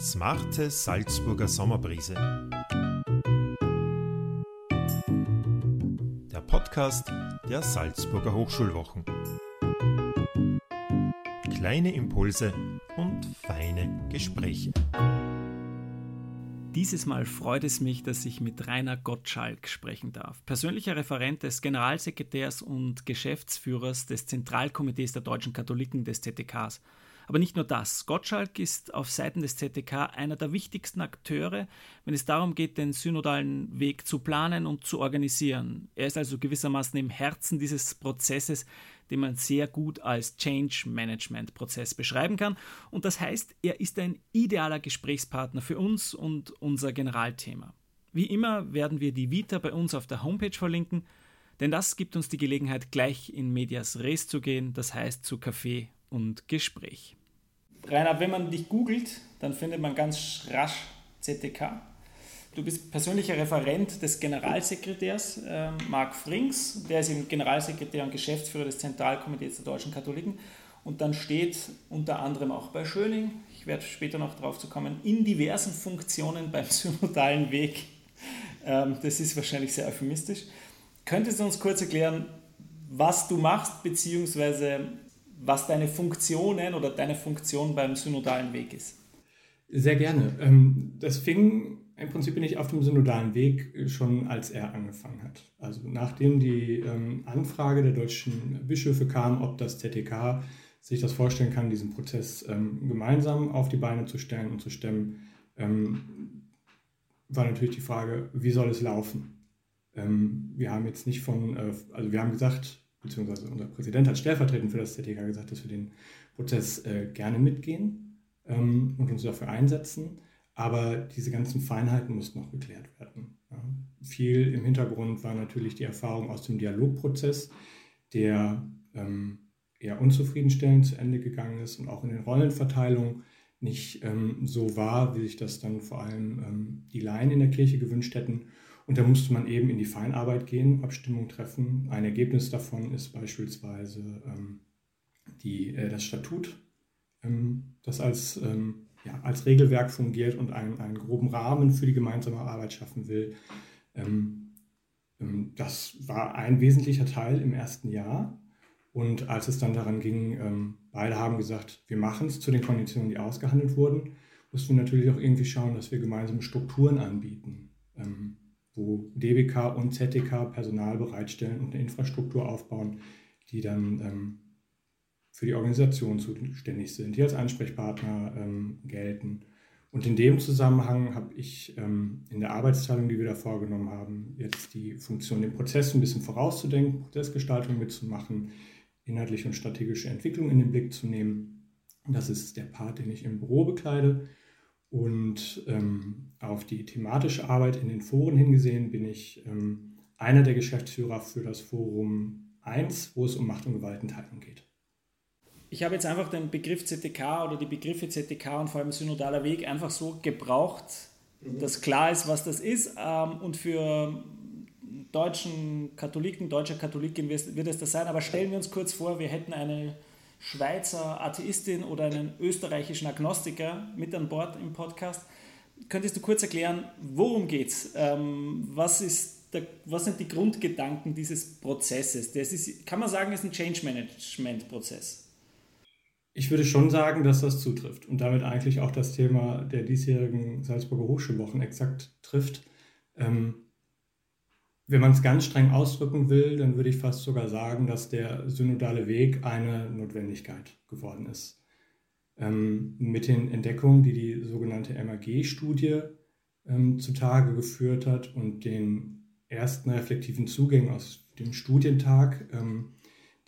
Smarte Salzburger Sommerbrise. Der Podcast der Salzburger Hochschulwochen. Kleine Impulse und feine Gespräche. Dieses Mal freut es mich, dass ich mit Rainer Gottschalk sprechen darf, persönlicher Referent des Generalsekretärs und Geschäftsführers des Zentralkomitees der deutschen Katholiken des ZDKs. Aber nicht nur das. Gottschalk ist auf Seiten des ZDK einer der wichtigsten Akteure, wenn es darum geht, den synodalen Weg zu planen und zu organisieren. Er ist also gewissermaßen im Herzen dieses Prozesses, den man sehr gut als Change Management Prozess beschreiben kann. Und das heißt, er ist ein idealer Gesprächspartner für uns und unser Generalthema. Wie immer werden wir die Vita bei uns auf der Homepage verlinken, denn das gibt uns die Gelegenheit, gleich in Medias Res zu gehen, das heißt zu Kaffee und Gespräch. Rainer, wenn man dich googelt, dann findet man ganz rasch ZDK. Du bist persönlicher Referent des Generalsekretärs äh, Marc Frings, der ist eben Generalsekretär und Geschäftsführer des Zentralkomitees der deutschen Katholiken. Und dann steht unter anderem auch bei Schöning, ich werde später noch darauf zu kommen, in diversen Funktionen beim synodalen Weg. Ähm, das ist wahrscheinlich sehr euphemistisch. Könntest du uns kurz erklären, was du machst, beziehungsweise was deine Funktionen oder deine Funktion beim synodalen Weg ist. Sehr gerne. Ähm, das fing im Prinzip bin ich auf dem synodalen Weg schon, als er angefangen hat. Also nachdem die ähm, Anfrage der deutschen Bischöfe kam, ob das ZTK sich das vorstellen kann, diesen Prozess ähm, gemeinsam auf die Beine zu stellen und zu stemmen, war natürlich die Frage, wie soll es laufen? wir haben jetzt nicht von, äh, also wir haben gesagt, beziehungsweise unser Präsident hat stellvertretend für das ZDK gesagt, dass wir den Prozess äh, gerne mitgehen ähm, und uns dafür einsetzen. Aber diese ganzen Feinheiten mussten noch geklärt werden. Ja. Viel im Hintergrund war natürlich die Erfahrung aus dem Dialogprozess, der ähm, eher unzufriedenstellend zu Ende gegangen ist und auch in den Rollenverteilungen nicht ähm, so war, wie sich das dann vor allem ähm, die Laien in der Kirche gewünscht hätten. Und da musste man eben in die Feinarbeit gehen, Abstimmung treffen. Ein Ergebnis davon ist beispielsweise ähm, die, äh, das Statut, ähm, das als, ähm, ja, als Regelwerk fungiert und einen, einen groben Rahmen für die gemeinsame Arbeit schaffen will. Ähm, ähm, das war ein wesentlicher Teil im ersten Jahr. Und als es dann daran ging, ähm, beide haben gesagt, wir machen es zu den Konditionen, die ausgehandelt wurden, mussten wir natürlich auch irgendwie schauen, dass wir gemeinsame Strukturen anbieten wo DBK und ZDK Personal bereitstellen und eine Infrastruktur aufbauen, die dann ähm, für die Organisation zuständig sind, die als Ansprechpartner ähm, gelten. Und in dem Zusammenhang habe ich ähm, in der Arbeitsteilung, die wir da vorgenommen haben, jetzt die Funktion, den Prozess ein bisschen vorauszudenken, Prozessgestaltung mitzumachen, inhaltliche und strategische Entwicklung in den Blick zu nehmen. Das ist der Part, den ich im Büro bekleide. Und ähm, auf die thematische Arbeit in den Foren hingesehen bin ich ähm, einer der Geschäftsführer für das Forum 1, wo es um Macht- und Gewaltenteilung geht. Ich habe jetzt einfach den Begriff ZTK oder die Begriffe ZTK und vor allem synodaler Weg einfach so gebraucht, mhm. dass klar ist, was das ist. Ähm, und für deutschen Katholiken, deutsche Katholiken wird es das sein. Aber stellen wir uns kurz vor, wir hätten eine Schweizer Atheistin oder einen österreichischen Agnostiker mit an Bord im Podcast. Könntest du kurz erklären, worum geht's? Ähm, was was sind die Grundgedanken dieses Prozesses? Das ist, kann man sagen, ist ein Change Management Prozess. Ich würde schon sagen, dass das zutrifft und damit eigentlich auch das Thema der diesjährigen Salzburger Hochschulwochen exakt trifft. Ähm, wenn man es ganz streng ausdrücken will, dann würde ich fast sogar sagen, dass der synodale Weg eine Notwendigkeit geworden ist. Ähm, mit den Entdeckungen, die die sogenannte MAG-Studie ähm, zutage geführt hat und den ersten reflektiven Zugängen aus dem Studientag, ähm,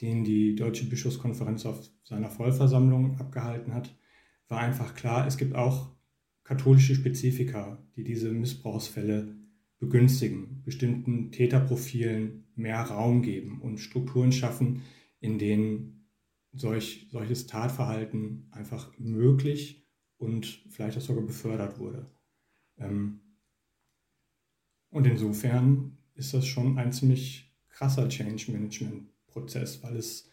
den die Deutsche Bischofskonferenz auf seiner Vollversammlung abgehalten hat, war einfach klar, es gibt auch katholische Spezifika, die diese Missbrauchsfälle begünstigen, bestimmten Täterprofilen mehr Raum geben und Strukturen schaffen, in denen solch, solches Tatverhalten einfach möglich und vielleicht auch sogar befördert wurde. Ähm, und insofern ist das schon ein ziemlich krasser Change Management Prozess, weil es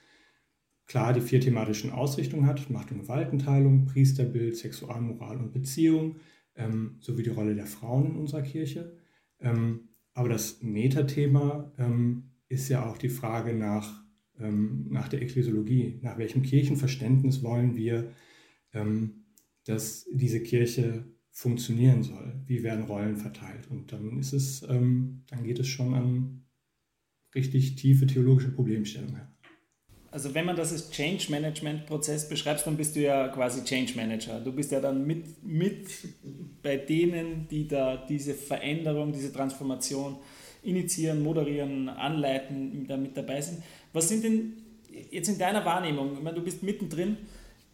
klar die vier thematischen Ausrichtungen hat, Macht- und Gewaltenteilung, Priesterbild, Sexualmoral und Beziehung, ähm, sowie die Rolle der Frauen in unserer Kirche. Ähm, aber das Metathema ähm, ist ja auch die Frage nach, ähm, nach der Ekklesiologie, nach welchem Kirchenverständnis wollen wir, ähm, dass diese Kirche funktionieren soll, wie werden Rollen verteilt. Und dann ist es, ähm, dann geht es schon an richtig tiefe theologische Problemstellungen also wenn man das als Change Management Prozess beschreibt, dann bist du ja quasi Change Manager. Du bist ja dann mit, mit bei denen, die da diese Veränderung, diese Transformation initiieren, moderieren, anleiten, da mit dabei sind. Was sind denn jetzt in deiner Wahrnehmung, ich meine, du bist mittendrin,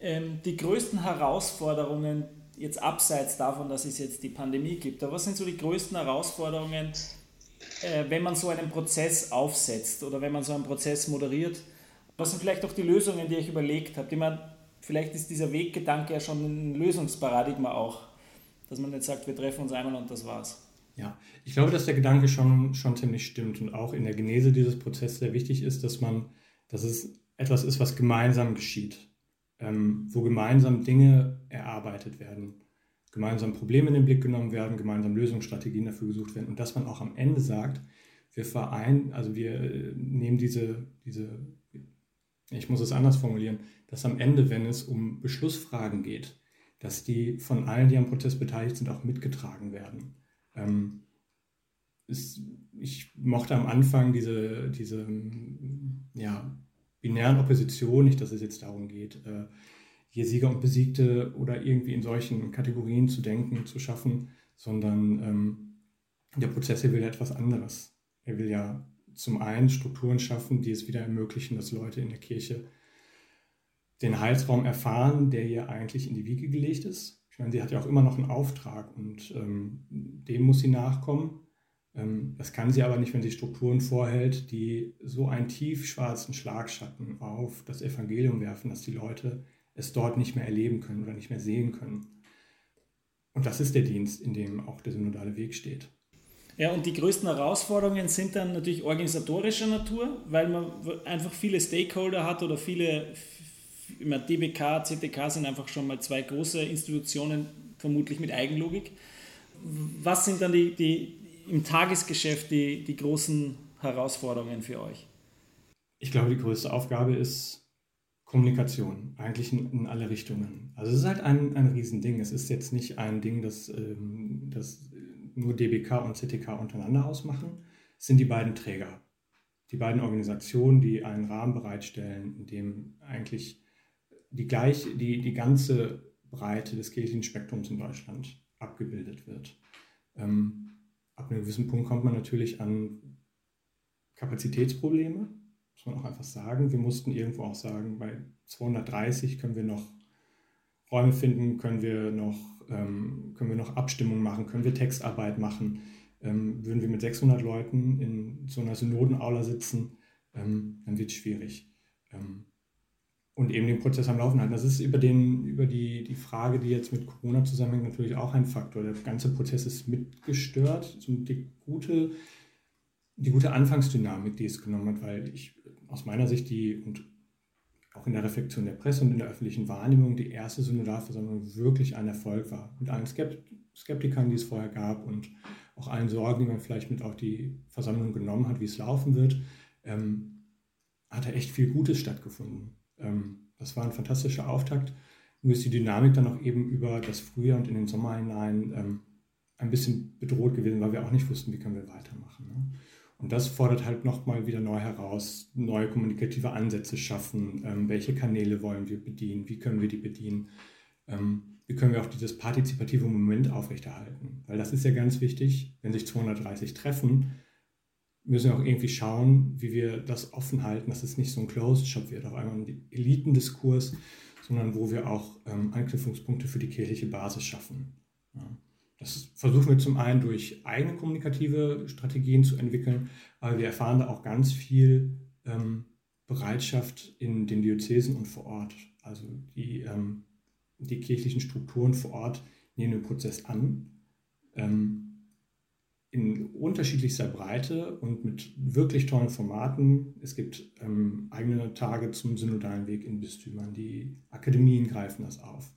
ähm, die größten Herausforderungen, jetzt abseits davon, dass es jetzt die Pandemie gibt, aber was sind so die größten Herausforderungen, äh, wenn man so einen Prozess aufsetzt oder wenn man so einen Prozess moderiert? Was sind vielleicht auch die Lösungen, die euch überlegt habt? Ich meine, vielleicht ist dieser Weggedanke ja schon ein Lösungsparadigma auch, dass man nicht sagt, wir treffen uns einmal und das war's. Ja, ich glaube, dass der Gedanke schon, schon ziemlich stimmt und auch in der Genese dieses Prozesses sehr wichtig ist, dass man, dass es etwas ist, was gemeinsam geschieht, ähm, wo gemeinsam Dinge erarbeitet werden, gemeinsam Probleme in den Blick genommen werden, gemeinsam Lösungsstrategien dafür gesucht werden und dass man auch am Ende sagt, wir vereinen, also wir äh, nehmen diese, diese ich muss es anders formulieren, dass am Ende, wenn es um Beschlussfragen geht, dass die von allen, die am Prozess beteiligt sind, auch mitgetragen werden. Ähm, ist, ich mochte am Anfang diese, diese ja, binären Opposition, nicht, dass es jetzt darum geht, äh, hier Sieger und Besiegte oder irgendwie in solchen Kategorien zu denken, zu schaffen, sondern ähm, der Prozess hier will ja etwas anderes. Er will ja zum einen Strukturen schaffen, die es wieder ermöglichen, dass Leute in der Kirche den Heilsraum erfahren, der ihr eigentlich in die Wiege gelegt ist. Ich meine, sie hat ja auch immer noch einen Auftrag und ähm, dem muss sie nachkommen. Ähm, das kann sie aber nicht, wenn sie Strukturen vorhält, die so einen tiefschwarzen Schlagschatten auf das Evangelium werfen, dass die Leute es dort nicht mehr erleben können oder nicht mehr sehen können. Und das ist der Dienst, in dem auch der synodale Weg steht. Ja, und die größten Herausforderungen sind dann natürlich organisatorischer Natur, weil man einfach viele Stakeholder hat oder viele, immer DBK, CTK sind einfach schon mal zwei große Institutionen, vermutlich mit Eigenlogik. Was sind dann die, die im Tagesgeschäft die, die großen Herausforderungen für euch? Ich glaube, die größte Aufgabe ist Kommunikation, eigentlich in, in alle Richtungen. Also es ist halt ein, ein Riesending. Es ist jetzt nicht ein Ding, das, ähm, das nur DBK und CTK untereinander ausmachen, sind die beiden Träger. Die beiden Organisationen, die einen Rahmen bereitstellen, in dem eigentlich die, gleich, die, die ganze Breite des kirchlichen Spektrums in Deutschland abgebildet wird. Ähm, ab einem gewissen Punkt kommt man natürlich an Kapazitätsprobleme, muss man auch einfach sagen. Wir mussten irgendwo auch sagen, bei 230 können wir noch Räume finden, können wir noch ähm, können wir noch Abstimmungen machen, können wir Textarbeit machen. Ähm, würden wir mit 600 Leuten in so einer Synodenaula sitzen, ähm, dann wird es schwierig. Ähm, und eben den Prozess am Laufen halten. Das ist über, den, über die, die Frage, die jetzt mit Corona zusammenhängt, natürlich auch ein Faktor. Der ganze Prozess ist mitgestört. Die gute, die gute Anfangsdynamik, die es genommen hat, weil ich aus meiner Sicht die, und auch in der Reflexion der Presse und in der öffentlichen Wahrnehmung die erste Synodalversammlung wirklich ein Erfolg war. Mit allen Skeptikern, die es vorher gab und auch allen Sorgen, die man vielleicht mit auf die Versammlung genommen hat, wie es laufen wird, ähm, hat da echt viel Gutes stattgefunden. Ähm, das war ein fantastischer Auftakt. Nur ist die Dynamik dann auch eben über das Frühjahr und in den Sommer hinein ähm, ein bisschen bedroht gewesen, weil wir auch nicht wussten, wie können wir weitermachen. Ne? Und das fordert halt nochmal wieder neu heraus, neue kommunikative Ansätze schaffen. Ähm, welche Kanäle wollen wir bedienen? Wie können wir die bedienen? Ähm, wie können wir auch dieses partizipative Moment aufrechterhalten? Weil das ist ja ganz wichtig, wenn sich 230 treffen, müssen wir auch irgendwie schauen, wie wir das offen halten, dass es nicht so ein Closed Shop wird, auf einmal ein Elitendiskurs, sondern wo wir auch ähm, Anknüpfungspunkte für die kirchliche Basis schaffen. Ja. Das versuchen wir zum einen durch eigene kommunikative Strategien zu entwickeln, aber wir erfahren da auch ganz viel ähm, Bereitschaft in den Diözesen und vor Ort. Also die, ähm, die kirchlichen Strukturen vor Ort nehmen den Prozess an. Ähm, in unterschiedlichster Breite und mit wirklich tollen Formaten. Es gibt ähm, eigene Tage zum synodalen Weg in Bistümern. Die Akademien greifen das auf.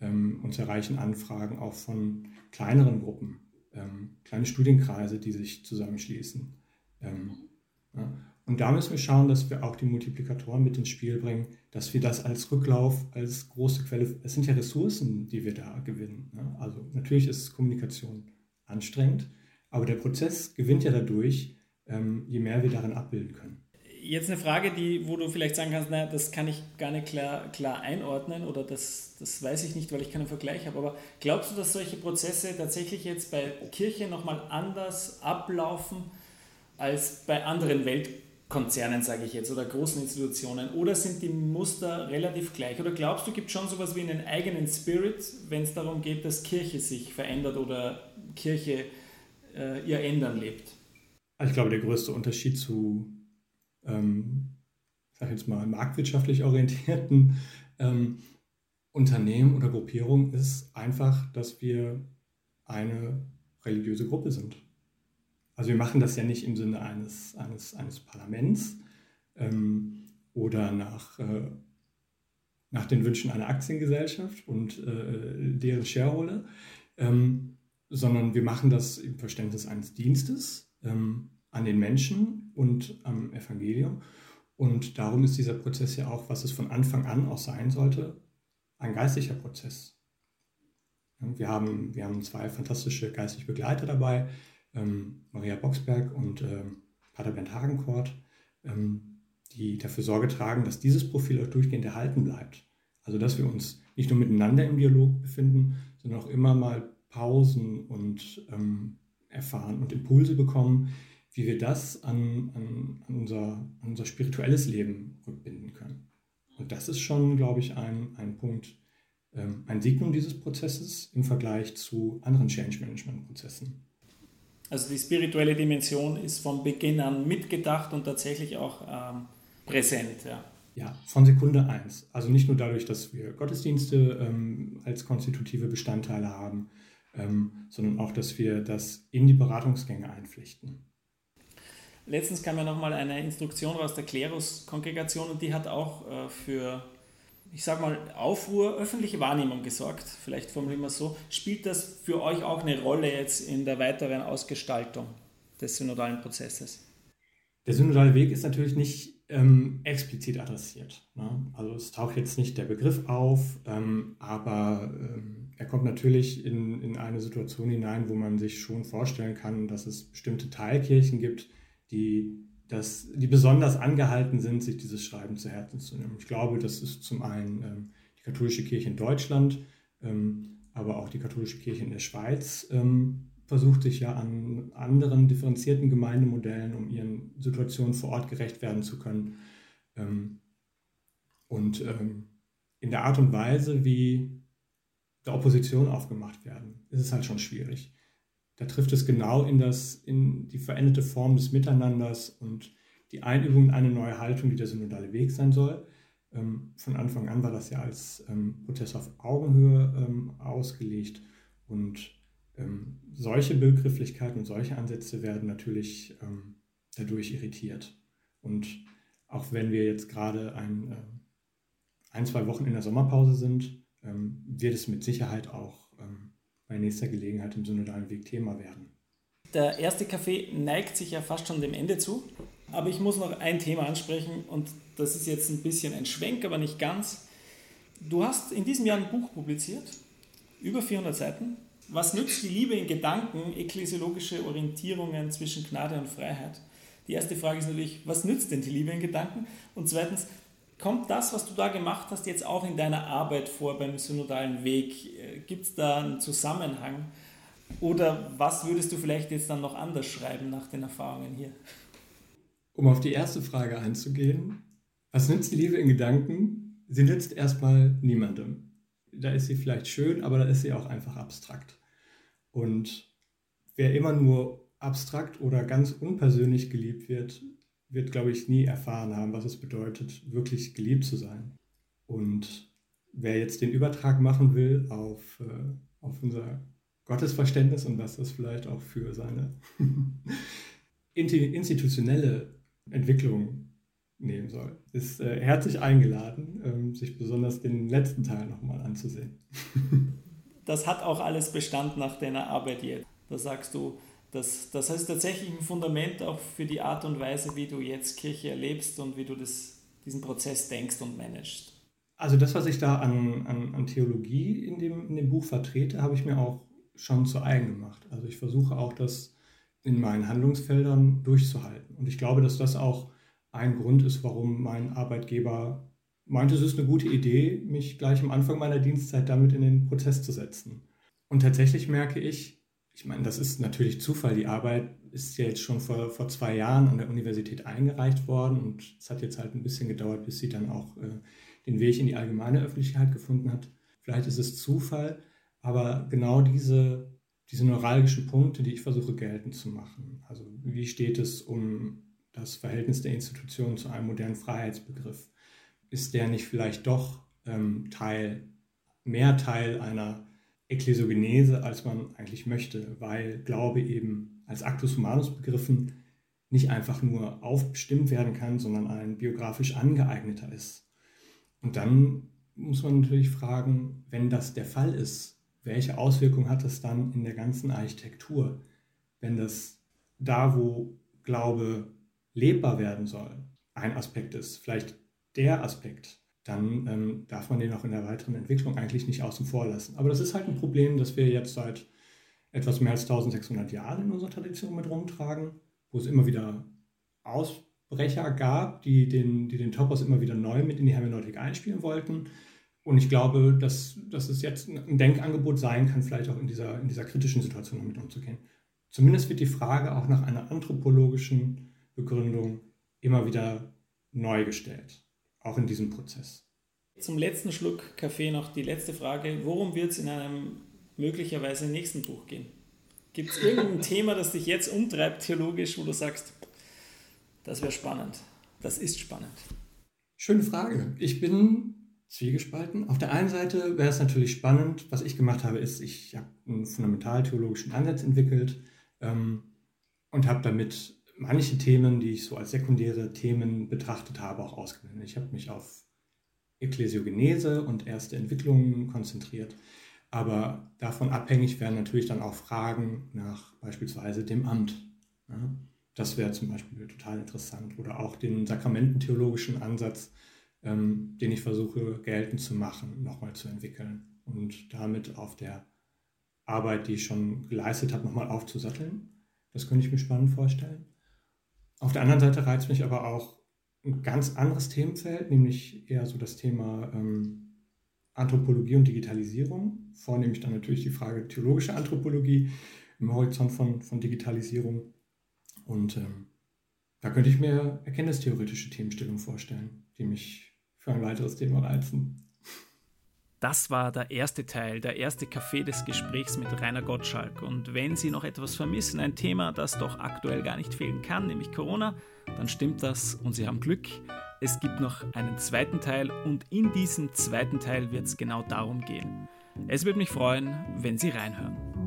Ähm, uns erreichen Anfragen auch von kleineren Gruppen, ähm, kleine Studienkreise, die sich zusammenschließen. Ähm, ja. Und da müssen wir schauen, dass wir auch die Multiplikatoren mit ins Spiel bringen, dass wir das als Rücklauf, als große Quelle, es sind ja Ressourcen, die wir da gewinnen. Ne? Also natürlich ist Kommunikation anstrengend, aber der Prozess gewinnt ja dadurch, ähm, je mehr wir darin abbilden können. Jetzt eine Frage, die, wo du vielleicht sagen kannst, naja, das kann ich gar nicht klar, klar einordnen oder das, das weiß ich nicht, weil ich keinen Vergleich habe. Aber glaubst du, dass solche Prozesse tatsächlich jetzt bei Kirche nochmal anders ablaufen als bei anderen Weltkonzernen, sage ich jetzt, oder großen Institutionen? Oder sind die Muster relativ gleich? Oder glaubst du, gibt schon sowas wie einen eigenen Spirit, wenn es darum geht, dass Kirche sich verändert oder Kirche äh, ihr Ändern lebt? Ich glaube, der größte Unterschied zu, ähm, sag jetzt mal, marktwirtschaftlich orientierten ähm, Unternehmen oder Gruppierungen ist einfach, dass wir eine religiöse Gruppe sind. Also wir machen das ja nicht im Sinne eines, eines, eines Parlaments ähm, oder nach, äh, nach den Wünschen einer Aktiengesellschaft und äh, deren Shareholder, ähm, sondern wir machen das im Verständnis eines Dienstes ähm, an den Menschen und am Evangelium. Und darum ist dieser Prozess ja auch, was es von Anfang an auch sein sollte, ein geistlicher Prozess. Wir haben, wir haben zwei fantastische geistliche Begleiter dabei, ähm, Maria Boxberg und ähm, Pater Bernd Hagenkort, ähm, die dafür Sorge tragen, dass dieses Profil auch durchgehend erhalten bleibt. Also dass wir uns nicht nur miteinander im Dialog befinden, sondern auch immer mal Pausen und ähm, erfahren und Impulse bekommen, wie wir das an, an, an, unser, an unser spirituelles Leben rückbinden können. Und das ist schon, glaube ich, ein, ein Punkt, ähm, ein Signum dieses Prozesses im Vergleich zu anderen Change Management Prozessen. Also die spirituelle Dimension ist von Beginn an mitgedacht und tatsächlich auch ähm, präsent. Ja. Ja, von Sekunde eins. Also nicht nur dadurch, dass wir Gottesdienste ähm, als konstitutive Bestandteile haben, ähm, sondern auch, dass wir das in die Beratungsgänge einpflichten. Letztens kam ja nochmal eine Instruktion aus der Klerus-Kongregation und die hat auch äh, für, ich sag mal, Aufruhr, öffentliche Wahrnehmung gesorgt. Vielleicht formulieren wir es so. Spielt das für euch auch eine Rolle jetzt in der weiteren Ausgestaltung des synodalen Prozesses? Der synodale Weg ist natürlich nicht ähm, explizit adressiert. Ne? Also es taucht jetzt nicht der Begriff auf, ähm, aber ähm, er kommt natürlich in, in eine Situation hinein, wo man sich schon vorstellen kann, dass es bestimmte Teilkirchen gibt, die, das, die besonders angehalten sind, sich dieses Schreiben zu Herzen zu nehmen. Ich glaube, das ist zum einen ähm, die katholische Kirche in Deutschland, ähm, aber auch die katholische Kirche in der Schweiz ähm, versucht sich ja an anderen differenzierten Gemeindemodellen, um ihren Situationen vor Ort gerecht werden zu können. Ähm, und ähm, in der Art und Weise, wie der Opposition aufgemacht werden, ist es halt schon schwierig. Da trifft es genau in, das, in die veränderte Form des Miteinanders und die Einübung in eine neue Haltung, die der synodale Weg sein soll. Ähm, von Anfang an war das ja als Prozess auf Augenhöhe ausgelegt und ähm, solche Begrifflichkeiten und solche Ansätze werden natürlich ähm, dadurch irritiert. Und auch wenn wir jetzt gerade ein, äh, ein, zwei Wochen in der Sommerpause sind, ähm, wird es mit Sicherheit auch ähm, bei nächster Gelegenheit im synodalen Weg Thema werden. Der erste Kaffee neigt sich ja fast schon dem Ende zu. Aber ich muss noch ein Thema ansprechen und das ist jetzt ein bisschen ein Schwenk, aber nicht ganz. Du hast in diesem Jahr ein Buch publiziert, über 400 Seiten, was nützt die Liebe in Gedanken, ekklesiologische Orientierungen zwischen Gnade und Freiheit? Die erste Frage ist natürlich, was nützt denn die Liebe in Gedanken? Und zweitens, kommt das, was du da gemacht hast, jetzt auch in deiner Arbeit vor beim synodalen Weg? Äh, Gibt es da einen Zusammenhang? Oder was würdest du vielleicht jetzt dann noch anders schreiben nach den Erfahrungen hier? Um auf die erste Frage einzugehen, was nützt die Liebe in Gedanken? Sie nützt erstmal niemandem. Da ist sie vielleicht schön, aber da ist sie auch einfach abstrakt. Und wer immer nur abstrakt oder ganz unpersönlich geliebt wird, wird, glaube ich, nie erfahren haben, was es bedeutet, wirklich geliebt zu sein. Und wer jetzt den Übertrag machen will auf, äh, auf unser Gottesverständnis und was das vielleicht auch für seine institutionelle Entwicklung nehmen soll. Ist äh, herzlich eingeladen, ähm, sich besonders den letzten Teil nochmal anzusehen. das hat auch alles Bestand nach deiner Arbeit jetzt. Da sagst du, das, das heißt tatsächlich ein Fundament auch für die Art und Weise, wie du jetzt Kirche erlebst und wie du das, diesen Prozess denkst und managst. Also das, was ich da an, an, an Theologie in dem, in dem Buch vertrete, habe ich mir auch schon zu eigen gemacht. Also ich versuche auch das in meinen Handlungsfeldern durchzuhalten. Und ich glaube, dass das auch ein Grund ist, warum mein Arbeitgeber meinte, es ist eine gute Idee, mich gleich am Anfang meiner Dienstzeit damit in den Prozess zu setzen. Und tatsächlich merke ich, ich meine, das ist natürlich Zufall. Die Arbeit ist ja jetzt schon vor, vor zwei Jahren an der Universität eingereicht worden und es hat jetzt halt ein bisschen gedauert, bis sie dann auch äh, den Weg in die allgemeine Öffentlichkeit gefunden hat. Vielleicht ist es Zufall, aber genau diese, diese neuralgischen Punkte, die ich versuche geltend zu machen. Also wie steht es um das Verhältnis der Institution zu einem modernen Freiheitsbegriff? Ist der nicht vielleicht doch ähm, Teil, mehr Teil einer Ekklesiogenese, als man eigentlich möchte, weil Glaube eben als Actus Humanus begriffen nicht einfach nur aufbestimmt werden kann, sondern ein biografisch angeeigneter ist. Und dann muss man natürlich fragen, wenn das der Fall ist, welche Auswirkungen hat das dann in der ganzen Architektur? Wenn das da, wo Glaube lebbar werden soll, ein Aspekt ist, vielleicht der Aspekt, dann ähm, darf man den auch in der weiteren Entwicklung eigentlich nicht außen vor lassen. Aber das ist halt ein Problem, das wir jetzt seit etwas mehr als 1600 Jahren in unserer Tradition mit rumtragen, wo es immer wieder Ausbrecher gab, die den, die den Topos immer wieder neu mit in die Hermeneutik einspielen wollten. Und ich glaube, dass, dass es jetzt ein Denkangebot sein kann, vielleicht auch in dieser, in dieser kritischen Situation damit umzugehen. Zumindest wird die Frage auch nach einer anthropologischen Begründung immer wieder neu gestellt, auch in diesem Prozess. Zum letzten Schluck Kaffee noch die letzte Frage. Worum wird es in einem möglicherweise nächsten Buch gehen? Gibt es irgendein Thema, das dich jetzt umtreibt theologisch, wo du sagst, das wäre spannend, das ist spannend? Schöne Frage. Ich bin zwiegespalten. Auf der einen Seite wäre es natürlich spannend, was ich gemacht habe, ist, ich habe einen fundamentaltheologischen Ansatz entwickelt ähm, und habe damit manche Themen, die ich so als sekundäre Themen betrachtet habe, auch ausgeblendet. Ich habe mich auf Ekklesiogenese und erste Entwicklungen konzentriert. Aber davon abhängig wären natürlich dann auch Fragen nach beispielsweise dem Amt. Ja, das wäre zum Beispiel total interessant. Oder auch den sakramententheologischen Ansatz, ähm, den ich versuche geltend zu machen, nochmal zu entwickeln und damit auf der Arbeit, die ich schon geleistet habe, nochmal aufzusatteln. Das könnte ich mir spannend vorstellen. Auf der anderen Seite reizt mich aber auch ein ganz anderes Themenfeld, nämlich eher so das Thema ähm, Anthropologie und Digitalisierung. Vornehmlich dann natürlich die Frage theologische Anthropologie im Horizont von, von Digitalisierung. Und ähm, da könnte ich mir erkenntnistheoretische Themenstellungen vorstellen, die mich für ein weiteres Thema reizen. Das war der erste Teil, der erste Café des Gesprächs mit Rainer Gottschalk. Und wenn Sie noch etwas vermissen, ein Thema, das doch aktuell gar nicht fehlen kann, nämlich Corona, dann stimmt das und Sie haben Glück. Es gibt noch einen zweiten Teil und in diesem zweiten Teil wird es genau darum gehen. Es würde mich freuen, wenn Sie reinhören.